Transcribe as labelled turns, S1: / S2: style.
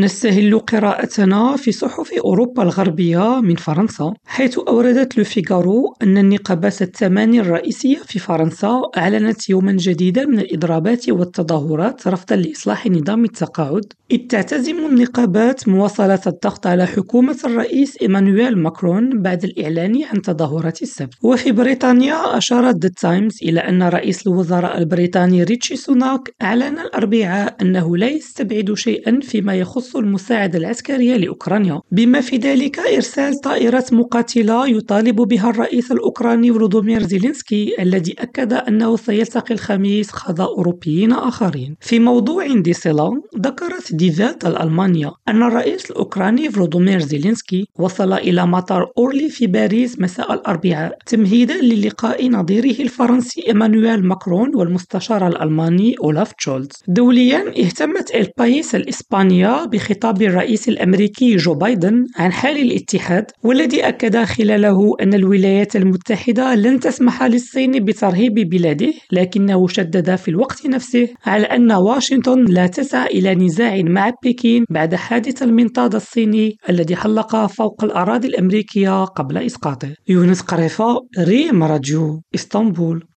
S1: نستهل قراءتنا في صحف أوروبا الغربية من فرنسا، حيث أوردت لو فيغارو أن النقابات الثماني الرئيسية في فرنسا أعلنت يوما جديدا من الإضرابات والتظاهرات رفضا لإصلاح نظام التقاعد، إذ تعتزم النقابات مواصلة الضغط على حكومة الرئيس إيمانويل ماكرون بعد الإعلان عن تظاهرات السبت، وفي بريطانيا أشارت ذا تايمز إلى أن رئيس الوزراء البريطاني ريشي سوناك أعلن الأربعاء أنه لا يستبعد شيئا فيما يخص المساعدة العسكرية لأوكرانيا، بما في ذلك إرسال طائرات مقاتلة يطالب بها الرئيس الأوكراني فولوديمير زيلينسكي الذي أكد أنه سيلتقي الخميس قادة أوروبيين آخرين. في موضوع ذي صلة، ذكرت دي تسايت الألمانية أن الرئيس الأوكراني فولوديمير زيلينسكي وصل إلى مطار أورلي في باريس مساء الأربعاء تمهيدا للقاء نظيره الفرنسي إيمانويل ماكرون والمستشار الألماني أولاف شولتس. دوليا اهتمت البايس الإسبانية بخطاب الرئيس الأمريكي جو بايدن عن حال الاتحاد والذي أكد خلاله أن الولايات المتحدة لن تسمح للصين بترهيب بلاده لكنه شدد في الوقت نفسه على أن واشنطن لا تسعى إلى نزاع مع بكين بعد حادث المنطاد الصيني الذي حلق فوق الأراضي الأمريكية قبل إسقاطه. يونس قريفة ريم راديو إسطنبول.